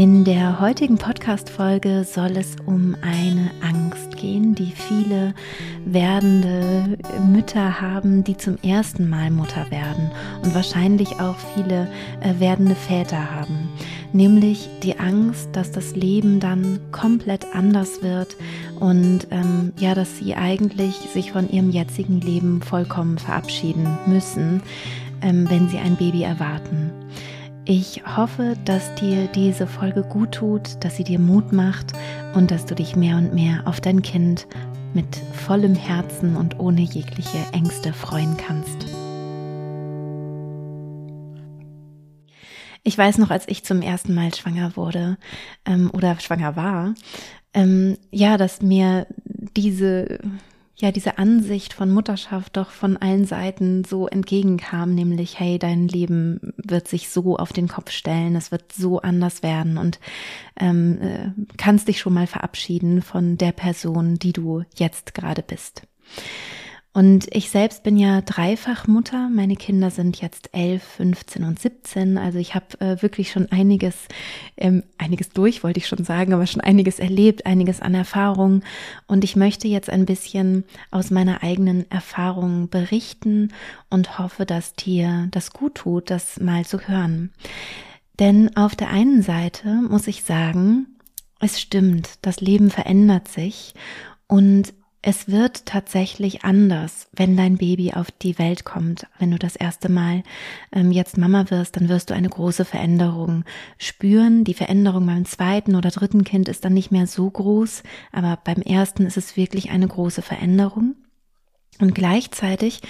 In der heutigen Podcast-Folge soll es um eine Angst gehen, die viele werdende Mütter haben, die zum ersten Mal Mutter werden und wahrscheinlich auch viele äh, werdende Väter haben. Nämlich die Angst, dass das Leben dann komplett anders wird und ähm, ja, dass sie eigentlich sich von ihrem jetzigen Leben vollkommen verabschieden müssen, ähm, wenn sie ein Baby erwarten. Ich hoffe, dass dir diese Folge gut tut, dass sie dir Mut macht und dass du dich mehr und mehr auf dein Kind mit vollem Herzen und ohne jegliche Ängste freuen kannst. Ich weiß noch, als ich zum ersten Mal schwanger wurde ähm, oder schwanger war, ähm, ja, dass mir diese ja diese Ansicht von Mutterschaft doch von allen Seiten so entgegenkam, nämlich hey, dein Leben wird sich so auf den Kopf stellen, es wird so anders werden und ähm, äh, kannst dich schon mal verabschieden von der Person, die du jetzt gerade bist. Und ich selbst bin ja dreifach Mutter. Meine Kinder sind jetzt elf, 15 und 17. Also ich habe äh, wirklich schon einiges, ähm, einiges durch, wollte ich schon sagen, aber schon einiges erlebt, einiges an Erfahrung. Und ich möchte jetzt ein bisschen aus meiner eigenen Erfahrung berichten und hoffe, dass dir das gut tut, das mal zu hören. Denn auf der einen Seite muss ich sagen, es stimmt, das Leben verändert sich und es wird tatsächlich anders, wenn dein Baby auf die Welt kommt. Wenn du das erste Mal ähm, jetzt Mama wirst, dann wirst du eine große Veränderung spüren. Die Veränderung beim zweiten oder dritten Kind ist dann nicht mehr so groß, aber beim ersten ist es wirklich eine große Veränderung. Und gleichzeitig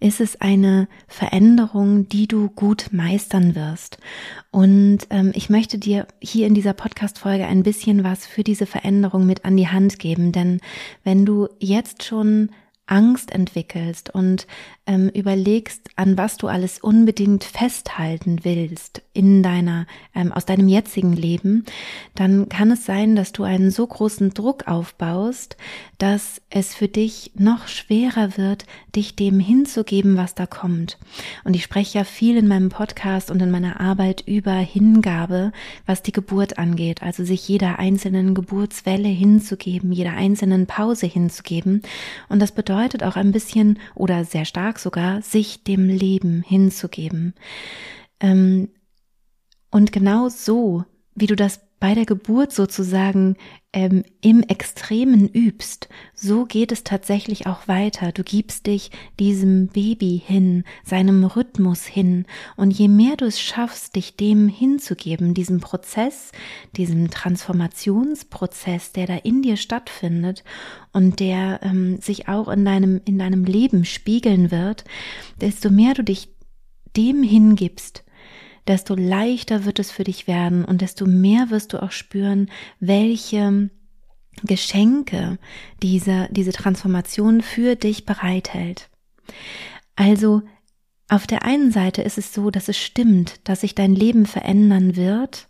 ist es eine Veränderung, die du gut meistern wirst. Und ähm, ich möchte dir hier in dieser Podcast-Folge ein bisschen was für diese Veränderung mit an die Hand geben. Denn wenn du jetzt schon Angst entwickelst und ähm, überlegst, an was du alles unbedingt festhalten willst in deiner, ähm, aus deinem jetzigen Leben, dann kann es sein, dass du einen so großen Druck aufbaust, dass es für dich noch schwerer wird, dich dem hinzugeben, was da kommt. Und ich spreche ja viel in meinem Podcast und in meiner Arbeit über Hingabe, was die Geburt angeht, also sich jeder einzelnen Geburtswelle hinzugeben, jeder einzelnen Pause hinzugeben. Und das bedeutet auch ein bisschen oder sehr stark sogar, sich dem Leben hinzugeben. Ähm, und genau so, wie du das bei der Geburt sozusagen ähm, im Extremen übst, so geht es tatsächlich auch weiter. Du gibst dich diesem Baby hin, seinem Rhythmus hin. Und je mehr du es schaffst, dich dem hinzugeben, diesem Prozess, diesem Transformationsprozess, der da in dir stattfindet und der ähm, sich auch in deinem, in deinem Leben spiegeln wird, desto mehr du dich dem hingibst, desto leichter wird es für dich werden und desto mehr wirst du auch spüren, welche Geschenke diese, diese Transformation für dich bereithält. Also auf der einen Seite ist es so, dass es stimmt, dass sich dein Leben verändern wird,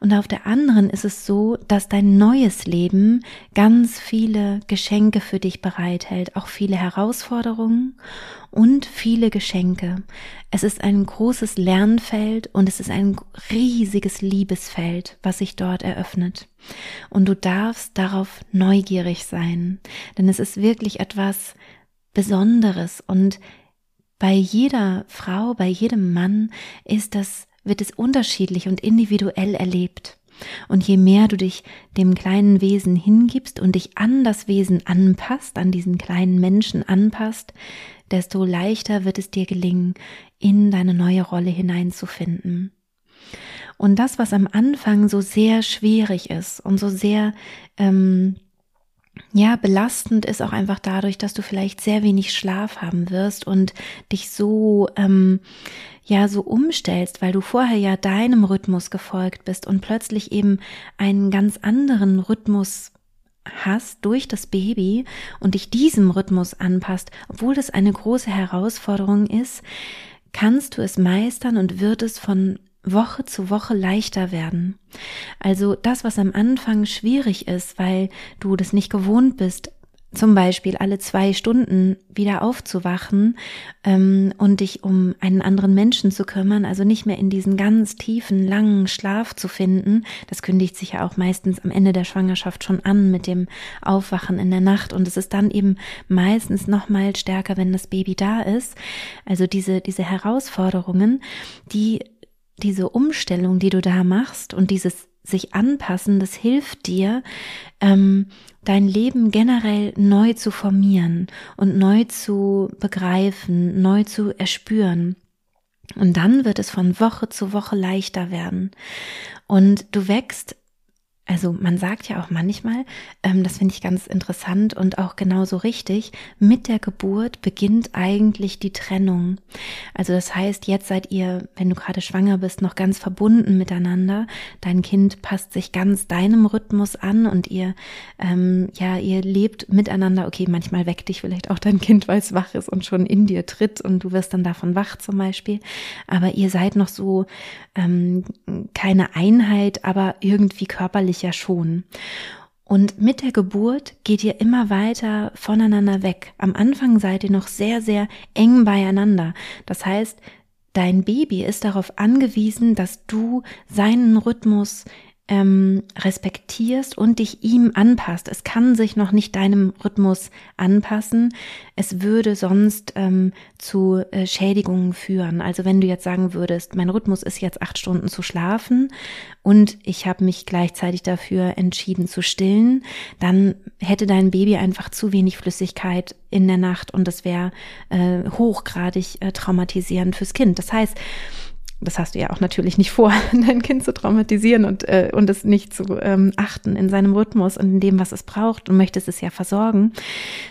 und auf der anderen ist es so, dass dein neues Leben ganz viele Geschenke für dich bereithält, auch viele Herausforderungen und viele Geschenke. Es ist ein großes Lernfeld und es ist ein riesiges Liebesfeld, was sich dort eröffnet. Und du darfst darauf neugierig sein, denn es ist wirklich etwas Besonderes und bei jeder Frau, bei jedem Mann ist das wird es unterschiedlich und individuell erlebt. Und je mehr du dich dem kleinen Wesen hingibst und dich an das Wesen anpasst, an diesen kleinen Menschen anpasst, desto leichter wird es dir gelingen, in deine neue Rolle hineinzufinden. Und das, was am Anfang so sehr schwierig ist und so sehr ähm, ja, belastend ist auch einfach dadurch, dass du vielleicht sehr wenig Schlaf haben wirst und dich so ähm, ja so umstellst, weil du vorher ja deinem Rhythmus gefolgt bist und plötzlich eben einen ganz anderen Rhythmus hast durch das Baby und dich diesem Rhythmus anpasst, obwohl das eine große Herausforderung ist, kannst du es meistern und wird es von Woche zu Woche leichter werden. Also das, was am Anfang schwierig ist, weil du das nicht gewohnt bist, zum Beispiel alle zwei Stunden wieder aufzuwachen ähm, und dich um einen anderen Menschen zu kümmern, also nicht mehr in diesen ganz tiefen, langen Schlaf zu finden. Das kündigt sich ja auch meistens am Ende der Schwangerschaft schon an mit dem Aufwachen in der Nacht und es ist dann eben meistens noch mal stärker, wenn das Baby da ist. Also diese diese Herausforderungen, die diese Umstellung, die du da machst und dieses sich anpassen, das hilft dir, ähm, dein Leben generell neu zu formieren und neu zu begreifen, neu zu erspüren. Und dann wird es von Woche zu Woche leichter werden. Und du wächst also man sagt ja auch manchmal, ähm, das finde ich ganz interessant und auch genauso richtig, mit der Geburt beginnt eigentlich die Trennung. Also das heißt, jetzt seid ihr, wenn du gerade schwanger bist, noch ganz verbunden miteinander. Dein Kind passt sich ganz deinem Rhythmus an und ihr, ähm, ja, ihr lebt miteinander. Okay, manchmal weckt dich vielleicht auch dein Kind, weil es wach ist und schon in dir tritt und du wirst dann davon wach zum Beispiel. Aber ihr seid noch so ähm, keine Einheit, aber irgendwie körperlich ja schon. Und mit der Geburt geht ihr immer weiter voneinander weg. Am Anfang seid ihr noch sehr, sehr eng beieinander. Das heißt, dein Baby ist darauf angewiesen, dass du seinen Rhythmus ähm, respektierst und dich ihm anpasst. Es kann sich noch nicht deinem Rhythmus anpassen. Es würde sonst ähm, zu äh, Schädigungen führen. Also wenn du jetzt sagen würdest, mein Rhythmus ist jetzt acht Stunden zu schlafen und ich habe mich gleichzeitig dafür entschieden zu stillen, dann hätte dein Baby einfach zu wenig Flüssigkeit in der Nacht und das wäre äh, hochgradig äh, traumatisierend fürs Kind. Das heißt, das hast du ja auch natürlich nicht vor, dein Kind zu traumatisieren und, äh, und es nicht zu ähm, achten in seinem Rhythmus und in dem, was es braucht und möchtest es ja versorgen.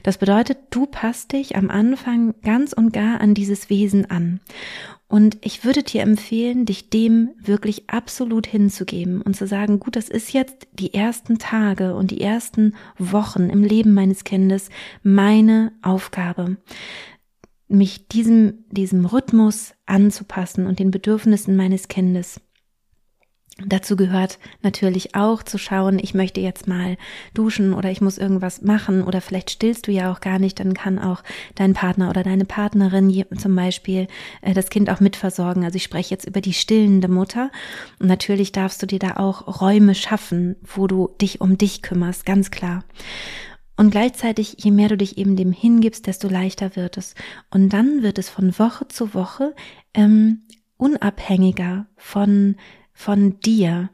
Das bedeutet, du passt dich am Anfang ganz und gar an dieses Wesen an. Und ich würde dir empfehlen, dich dem wirklich absolut hinzugeben und zu sagen, gut, das ist jetzt die ersten Tage und die ersten Wochen im Leben meines Kindes meine Aufgabe mich diesem, diesem Rhythmus anzupassen und den Bedürfnissen meines Kindes. Dazu gehört natürlich auch zu schauen, ich möchte jetzt mal duschen oder ich muss irgendwas machen oder vielleicht stillst du ja auch gar nicht, dann kann auch dein Partner oder deine Partnerin zum Beispiel äh, das Kind auch mitversorgen. Also ich spreche jetzt über die stillende Mutter und natürlich darfst du dir da auch Räume schaffen, wo du dich um dich kümmerst, ganz klar. Und gleichzeitig, je mehr du dich eben dem hingibst, desto leichter wird es. Und dann wird es von Woche zu Woche ähm, unabhängiger von von dir.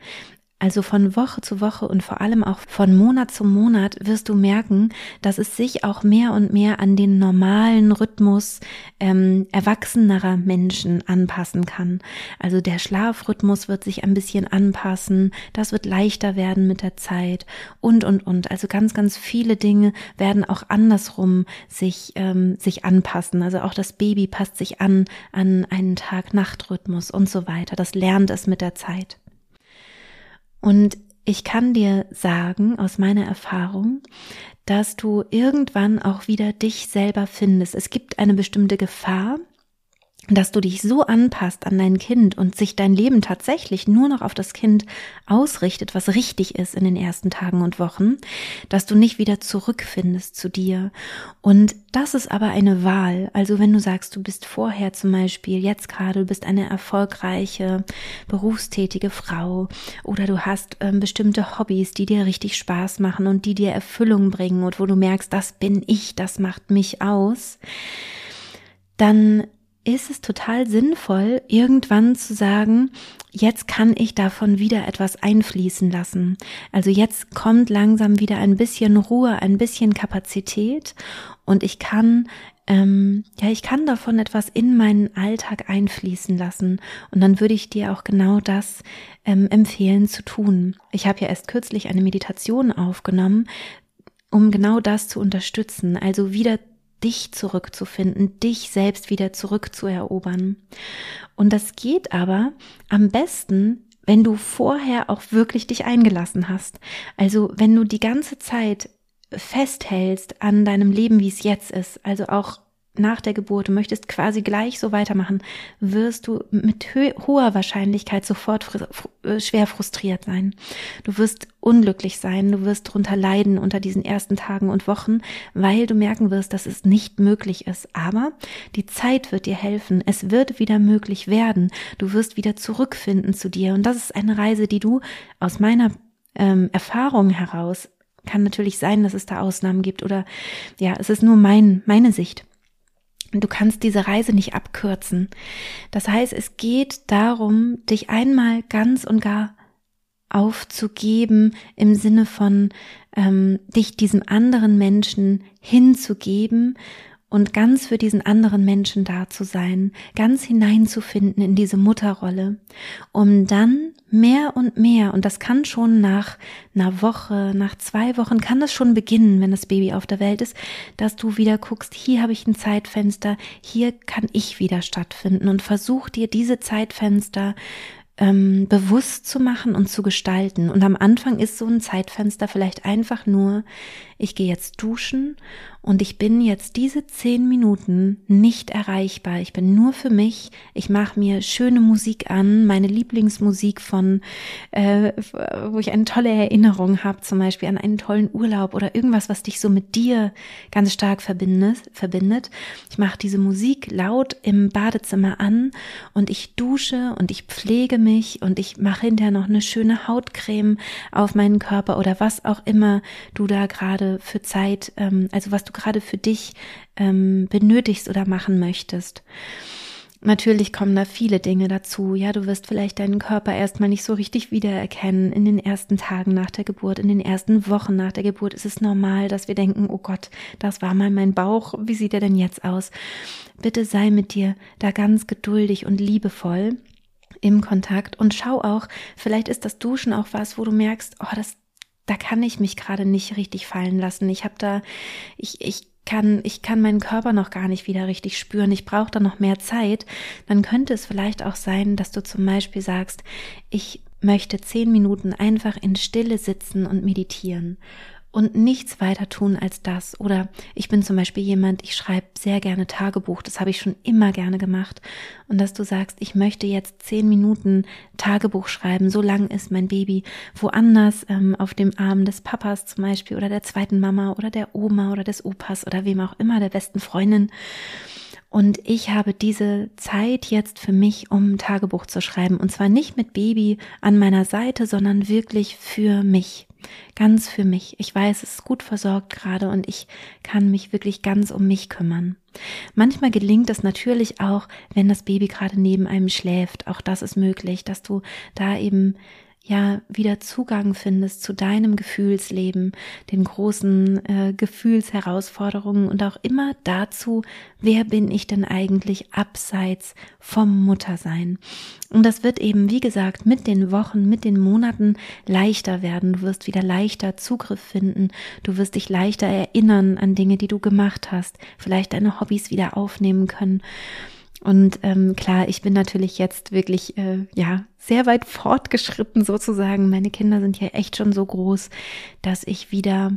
Also von Woche zu Woche und vor allem auch von Monat zu Monat wirst du merken, dass es sich auch mehr und mehr an den normalen Rhythmus ähm, erwachsenerer Menschen anpassen kann. Also der Schlafrhythmus wird sich ein bisschen anpassen, das wird leichter werden mit der Zeit und und und. Also ganz, ganz viele Dinge werden auch andersrum sich, ähm, sich anpassen. Also auch das Baby passt sich an an einen Tag-Nacht-Rhythmus und so weiter. Das lernt es mit der Zeit. Und ich kann dir sagen aus meiner Erfahrung, dass du irgendwann auch wieder dich selber findest. Es gibt eine bestimmte Gefahr, dass du dich so anpasst an dein Kind und sich dein Leben tatsächlich nur noch auf das Kind ausrichtet, was richtig ist in den ersten Tagen und Wochen, dass du nicht wieder zurückfindest zu dir. Und das ist aber eine Wahl. Also wenn du sagst, du bist vorher zum Beispiel, jetzt gerade, du bist eine erfolgreiche, berufstätige Frau oder du hast ähm, bestimmte Hobbys, die dir richtig Spaß machen und die dir Erfüllung bringen und wo du merkst, das bin ich, das macht mich aus, dann ist es total sinnvoll, irgendwann zu sagen, jetzt kann ich davon wieder etwas einfließen lassen. Also jetzt kommt langsam wieder ein bisschen Ruhe, ein bisschen Kapazität und ich kann ähm, ja, ich kann davon etwas in meinen Alltag einfließen lassen. Und dann würde ich dir auch genau das ähm, empfehlen zu tun. Ich habe ja erst kürzlich eine Meditation aufgenommen, um genau das zu unterstützen, also wieder dich zurückzufinden, dich selbst wieder zurückzuerobern. Und das geht aber am besten, wenn du vorher auch wirklich dich eingelassen hast. Also wenn du die ganze Zeit festhältst an deinem Leben, wie es jetzt ist, also auch nach der Geburt, du möchtest quasi gleich so weitermachen, wirst du mit hoher Wahrscheinlichkeit sofort fr äh, schwer frustriert sein. Du wirst unglücklich sein, du wirst drunter leiden unter diesen ersten Tagen und Wochen, weil du merken wirst, dass es nicht möglich ist. Aber die Zeit wird dir helfen. Es wird wieder möglich werden. Du wirst wieder zurückfinden zu dir. Und das ist eine Reise, die du aus meiner ähm, Erfahrung heraus kann natürlich sein, dass es da Ausnahmen gibt oder ja, es ist nur mein, meine Sicht. Du kannst diese Reise nicht abkürzen. Das heißt, es geht darum, dich einmal ganz und gar aufzugeben im Sinne von ähm, dich diesem anderen Menschen hinzugeben und ganz für diesen anderen Menschen da zu sein, ganz hineinzufinden in diese Mutterrolle, um dann mehr und mehr, und das kann schon nach einer Woche, nach zwei Wochen, kann das schon beginnen, wenn das Baby auf der Welt ist, dass du wieder guckst, hier habe ich ein Zeitfenster, hier kann ich wieder stattfinden und versuch dir diese Zeitfenster ähm, bewusst zu machen und zu gestalten. Und am Anfang ist so ein Zeitfenster vielleicht einfach nur, ich gehe jetzt duschen und ich bin jetzt diese zehn Minuten nicht erreichbar. Ich bin nur für mich. Ich mache mir schöne Musik an, meine Lieblingsmusik von, äh, wo ich eine tolle Erinnerung habe, zum Beispiel an einen tollen Urlaub oder irgendwas, was dich so mit dir ganz stark verbindet. Ich mache diese Musik laut im Badezimmer an und ich dusche und ich pflege mich und ich mache hinterher noch eine schöne Hautcreme auf meinen Körper oder was auch immer du da gerade für Zeit, ähm, also was du gerade für dich ähm, benötigst oder machen möchtest. Natürlich kommen da viele Dinge dazu. Ja, du wirst vielleicht deinen Körper erstmal nicht so richtig wiedererkennen in den ersten Tagen nach der Geburt, in den ersten Wochen nach der Geburt ist es normal, dass wir denken, oh Gott, das war mal mein Bauch. Wie sieht er denn jetzt aus? Bitte sei mit dir da ganz geduldig und liebevoll im Kontakt und schau auch, vielleicht ist das Duschen auch was, wo du merkst, oh, das da kann ich mich gerade nicht richtig fallen lassen. Ich habe da, ich, ich kann, ich kann meinen Körper noch gar nicht wieder richtig spüren. Ich brauche da noch mehr Zeit. Dann könnte es vielleicht auch sein, dass du zum Beispiel sagst, ich möchte zehn Minuten einfach in Stille sitzen und meditieren und nichts weiter tun als das. Oder ich bin zum Beispiel jemand, ich schreibe sehr gerne Tagebuch, das habe ich schon immer gerne gemacht. Und dass du sagst, ich möchte jetzt zehn Minuten Tagebuch schreiben, so lang ist mein Baby woanders, ähm, auf dem Arm des Papas zum Beispiel oder der zweiten Mama oder der Oma oder des Opas oder wem auch immer, der besten Freundin. Und ich habe diese Zeit jetzt für mich, um Tagebuch zu schreiben. Und zwar nicht mit Baby an meiner Seite, sondern wirklich für mich. Ganz für mich. Ich weiß, es ist gut versorgt gerade und ich kann mich wirklich ganz um mich kümmern. Manchmal gelingt es natürlich auch, wenn das Baby gerade neben einem schläft. Auch das ist möglich, dass du da eben ja wieder Zugang findest zu deinem Gefühlsleben, den großen äh, Gefühlsherausforderungen und auch immer dazu, wer bin ich denn eigentlich abseits vom Muttersein. Und das wird eben, wie gesagt, mit den Wochen, mit den Monaten leichter werden. Du wirst wieder leichter Zugriff finden. Du wirst dich leichter erinnern an Dinge, die du gemacht hast, vielleicht deine Hobbys wieder aufnehmen können. Und ähm, klar, ich bin natürlich jetzt wirklich äh, ja sehr weit fortgeschritten sozusagen. Meine Kinder sind ja echt schon so groß, dass ich wieder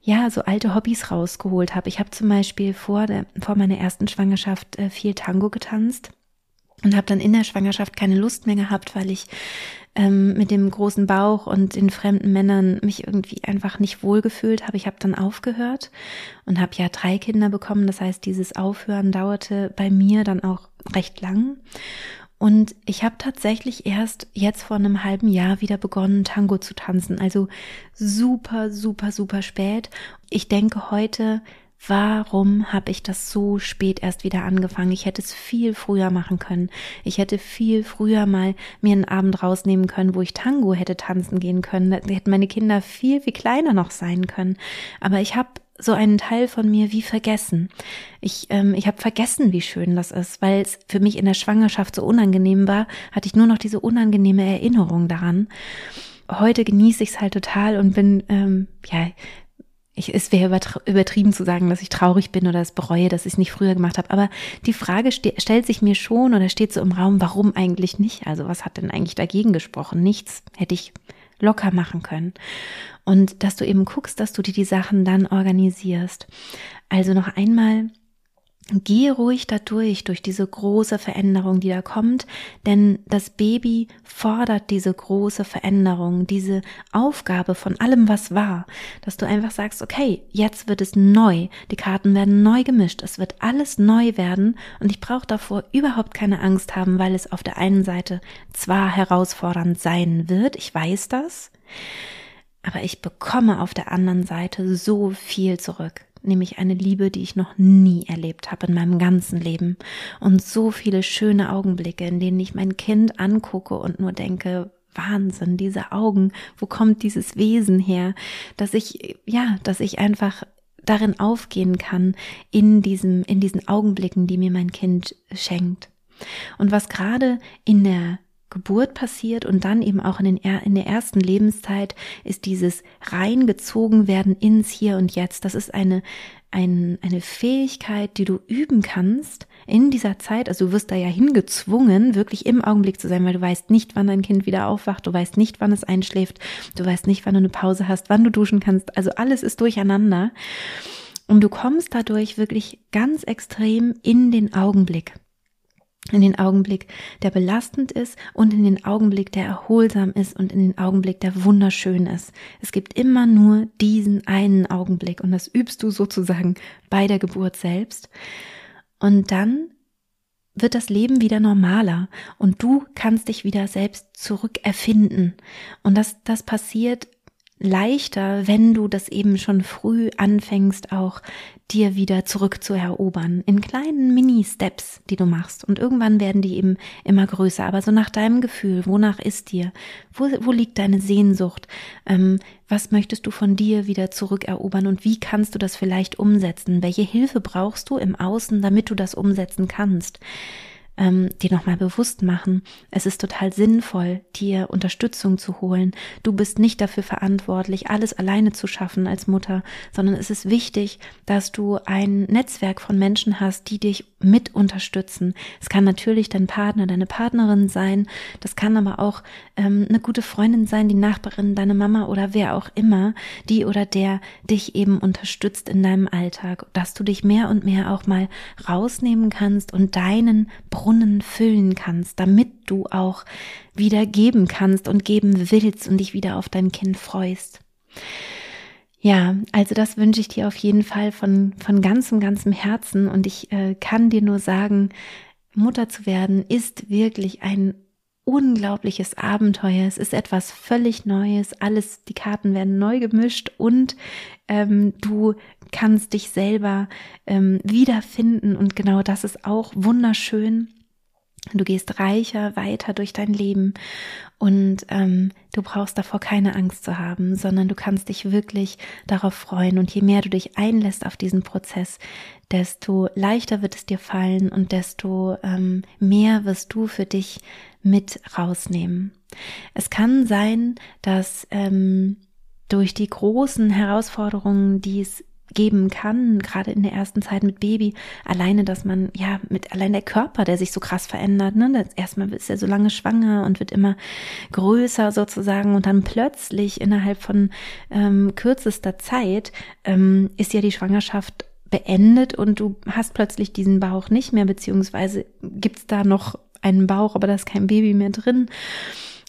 ja so alte Hobbys rausgeholt habe. Ich habe zum Beispiel vor der vor meiner ersten Schwangerschaft äh, viel Tango getanzt und habe dann in der Schwangerschaft keine Lust mehr gehabt, weil ich ähm, mit dem großen Bauch und den fremden Männern mich irgendwie einfach nicht wohlgefühlt habe. Ich habe dann aufgehört und habe ja drei Kinder bekommen. Das heißt, dieses Aufhören dauerte bei mir dann auch recht lang. Und ich habe tatsächlich erst jetzt vor einem halben Jahr wieder begonnen, Tango zu tanzen. Also super, super, super spät. Ich denke heute, Warum habe ich das so spät erst wieder angefangen? Ich hätte es viel früher machen können. Ich hätte viel früher mal mir einen Abend rausnehmen können, wo ich Tango hätte tanzen gehen können. Da hätten meine Kinder viel, viel kleiner noch sein können. Aber ich habe so einen Teil von mir wie vergessen. Ich, ähm, ich habe vergessen, wie schön das ist, weil es für mich in der Schwangerschaft so unangenehm war, hatte ich nur noch diese unangenehme Erinnerung daran heute genieße ich es halt total und bin ähm, ja ich, es wäre übertrieben zu sagen, dass ich traurig bin oder es bereue, dass ich es nicht früher gemacht habe. Aber die Frage stellt sich mir schon oder steht so im Raum, warum eigentlich nicht? Also was hat denn eigentlich dagegen gesprochen? Nichts hätte ich locker machen können. Und dass du eben guckst, dass du dir die Sachen dann organisierst. Also noch einmal Geh ruhig dadurch, durch diese große Veränderung, die da kommt, denn das Baby fordert diese große Veränderung, diese Aufgabe von allem, was war, dass du einfach sagst, okay, jetzt wird es neu, die Karten werden neu gemischt, es wird alles neu werden und ich brauche davor überhaupt keine Angst haben, weil es auf der einen Seite zwar herausfordernd sein wird, ich weiß das, aber ich bekomme auf der anderen Seite so viel zurück nämlich eine Liebe, die ich noch nie erlebt habe in meinem ganzen Leben und so viele schöne Augenblicke, in denen ich mein Kind angucke und nur denke, Wahnsinn, diese Augen, wo kommt dieses Wesen her, dass ich, ja, dass ich einfach darin aufgehen kann in diesem, in diesen Augenblicken, die mir mein Kind schenkt. Und was gerade in der Geburt passiert und dann eben auch in, den, in der ersten Lebenszeit ist dieses reingezogen werden ins Hier und Jetzt. Das ist eine, ein, eine Fähigkeit, die du üben kannst in dieser Zeit. Also du wirst da ja hingezwungen, wirklich im Augenblick zu sein, weil du weißt nicht, wann dein Kind wieder aufwacht, du weißt nicht, wann es einschläft, du weißt nicht, wann du eine Pause hast, wann du duschen kannst. Also alles ist durcheinander. Und du kommst dadurch wirklich ganz extrem in den Augenblick in den Augenblick, der belastend ist und in den Augenblick, der erholsam ist und in den Augenblick, der wunderschön ist. Es gibt immer nur diesen einen Augenblick und das übst du sozusagen bei der Geburt selbst. Und dann wird das Leben wieder normaler und du kannst dich wieder selbst zurückerfinden. Und das, das passiert leichter, wenn du das eben schon früh anfängst, auch dir wieder zurückzuerobern. In kleinen Mini-Steps, die du machst. Und irgendwann werden die eben immer größer. Aber so nach deinem Gefühl, wonach ist dir? Wo, wo liegt deine Sehnsucht? Ähm, was möchtest du von dir wieder zurückerobern und wie kannst du das vielleicht umsetzen? Welche Hilfe brauchst du im Außen, damit du das umsetzen kannst? Ähm, dir nochmal bewusst machen, es ist total sinnvoll, dir Unterstützung zu holen. Du bist nicht dafür verantwortlich, alles alleine zu schaffen als Mutter, sondern es ist wichtig, dass du ein Netzwerk von Menschen hast, die dich mit unterstützen. Es kann natürlich dein Partner, deine Partnerin sein, das kann aber auch ähm, eine gute Freundin sein, die Nachbarin, deine Mama oder wer auch immer, die oder der dich eben unterstützt in deinem Alltag, dass du dich mehr und mehr auch mal rausnehmen kannst und deinen Brunnen füllen kannst, damit du auch wieder geben kannst und geben willst und dich wieder auf dein Kind freust. Ja, also das wünsche ich dir auf jeden Fall von, von ganzem, ganzem Herzen und ich äh, kann dir nur sagen, Mutter zu werden ist wirklich ein unglaubliches Abenteuer. Es ist etwas völlig Neues. Alles, die Karten werden neu gemischt und ähm, du kannst dich selber ähm, wiederfinden und genau das ist auch wunderschön. Du gehst reicher weiter durch dein Leben und ähm, du brauchst davor keine Angst zu haben, sondern du kannst dich wirklich darauf freuen. Und je mehr du dich einlässt auf diesen Prozess, desto leichter wird es dir fallen und desto ähm, mehr wirst du für dich mit rausnehmen. Es kann sein, dass ähm, durch die großen Herausforderungen, die es geben kann, gerade in der ersten Zeit mit Baby, alleine, dass man, ja, mit allein der Körper, der sich so krass verändert, ne, erstmal ist er so lange schwanger und wird immer größer sozusagen und dann plötzlich innerhalb von ähm, kürzester Zeit ähm, ist ja die Schwangerschaft beendet und du hast plötzlich diesen Bauch nicht mehr, beziehungsweise gibt's da noch einen Bauch, aber da ist kein Baby mehr drin.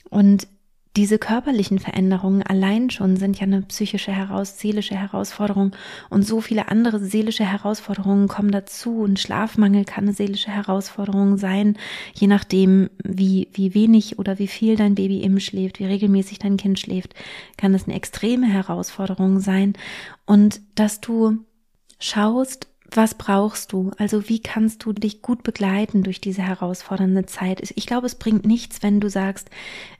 Und diese körperlichen Veränderungen allein schon sind ja eine psychische heraus, seelische Herausforderung. Und so viele andere seelische Herausforderungen kommen dazu. Und Schlafmangel kann eine seelische Herausforderung sein, je nachdem, wie, wie wenig oder wie viel dein Baby eben schläft, wie regelmäßig dein Kind schläft, kann das eine extreme Herausforderung sein. Und dass du schaust, was brauchst du? Also wie kannst du dich gut begleiten durch diese herausfordernde Zeit? Ich glaube, es bringt nichts, wenn du sagst,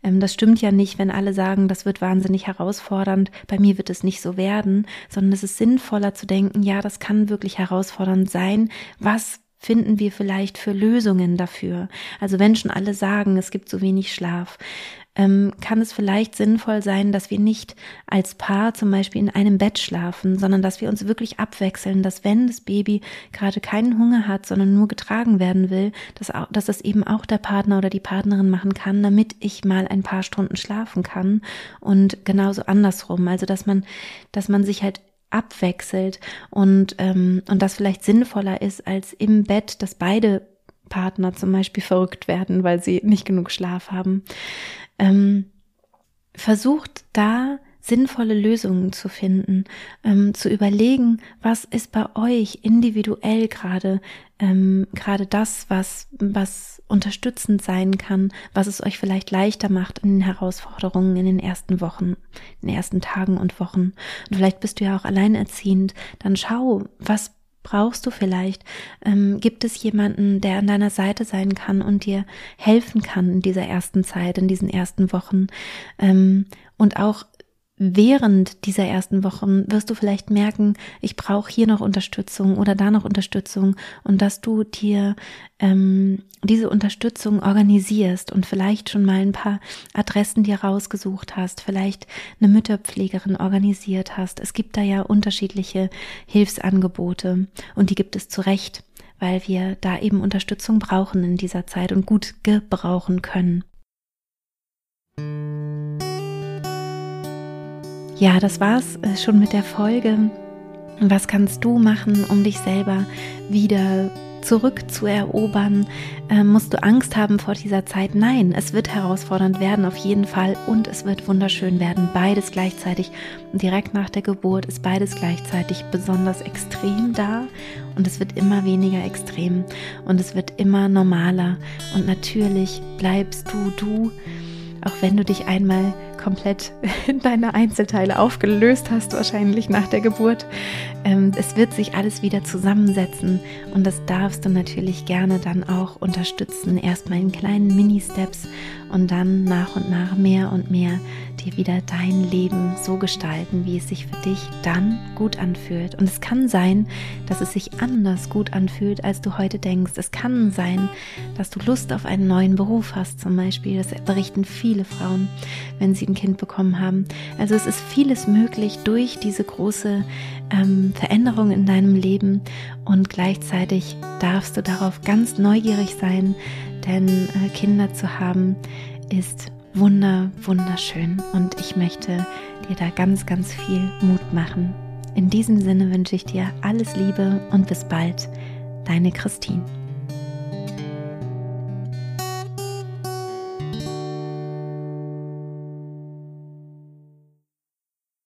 ähm, das stimmt ja nicht, wenn alle sagen, das wird wahnsinnig herausfordernd, bei mir wird es nicht so werden, sondern es ist sinnvoller zu denken, ja, das kann wirklich herausfordernd sein. Was finden wir vielleicht für Lösungen dafür? Also wenn schon alle sagen, es gibt so wenig Schlaf, ähm, kann es vielleicht sinnvoll sein, dass wir nicht als Paar zum Beispiel in einem Bett schlafen, sondern dass wir uns wirklich abwechseln, dass wenn das Baby gerade keinen Hunger hat, sondern nur getragen werden will, dass, auch, dass das eben auch der Partner oder die Partnerin machen kann, damit ich mal ein paar Stunden schlafen kann und genauso andersrum. Also dass man, dass man sich halt abwechselt und, ähm, und das vielleicht sinnvoller ist als im Bett, dass beide Partner zum Beispiel verrückt werden, weil sie nicht genug Schlaf haben. Ähm, versucht da sinnvolle Lösungen zu finden, ähm, zu überlegen, was ist bei euch individuell gerade ähm, gerade das, was was unterstützend sein kann, was es euch vielleicht leichter macht in den Herausforderungen in den ersten Wochen, in den ersten Tagen und Wochen. Und vielleicht bist du ja auch alleinerziehend, dann schau, was brauchst du vielleicht? Ähm, gibt es jemanden, der an deiner Seite sein kann und dir helfen kann in dieser ersten Zeit, in diesen ersten Wochen? Ähm, und auch während dieser ersten Wochen wirst du vielleicht merken, ich brauche hier noch Unterstützung oder da noch Unterstützung und dass du dir ähm, diese Unterstützung organisierst und vielleicht schon mal ein paar Adressen dir rausgesucht hast, vielleicht eine Mütterpflegerin organisiert hast. Es gibt da ja unterschiedliche Hilfsangebote und die gibt es zu Recht, weil wir da eben Unterstützung brauchen in dieser Zeit und gut gebrauchen können. Ja, das war's äh, schon mit der Folge. Was kannst du machen, um dich selber wieder zurückzuerobern? Ähm, musst du Angst haben vor dieser Zeit? Nein, es wird herausfordernd werden, auf jeden Fall. Und es wird wunderschön werden. Beides gleichzeitig. Direkt nach der Geburt ist beides gleichzeitig besonders extrem da. Und es wird immer weniger extrem. Und es wird immer normaler. Und natürlich bleibst du du, auch wenn du dich einmal komplett in deine Einzelteile aufgelöst hast, wahrscheinlich nach der Geburt. Ähm, es wird sich alles wieder zusammensetzen und das darfst du natürlich gerne dann auch unterstützen. Erstmal in kleinen Mini-Steps und dann nach und nach mehr und mehr dir wieder dein Leben so gestalten, wie es sich für dich dann gut anfühlt. Und es kann sein, dass es sich anders gut anfühlt, als du heute denkst. Es kann sein, dass du Lust auf einen neuen Beruf hast, zum Beispiel. Das berichten viele Frauen, wenn sie ein Kind bekommen haben. Also es ist vieles möglich durch diese große ähm, Veränderung in deinem Leben und gleichzeitig darfst du darauf ganz neugierig sein, denn äh, Kinder zu haben ist wunder, wunderschön und ich möchte dir da ganz, ganz viel Mut machen. In diesem Sinne wünsche ich dir alles Liebe und bis bald, deine Christine.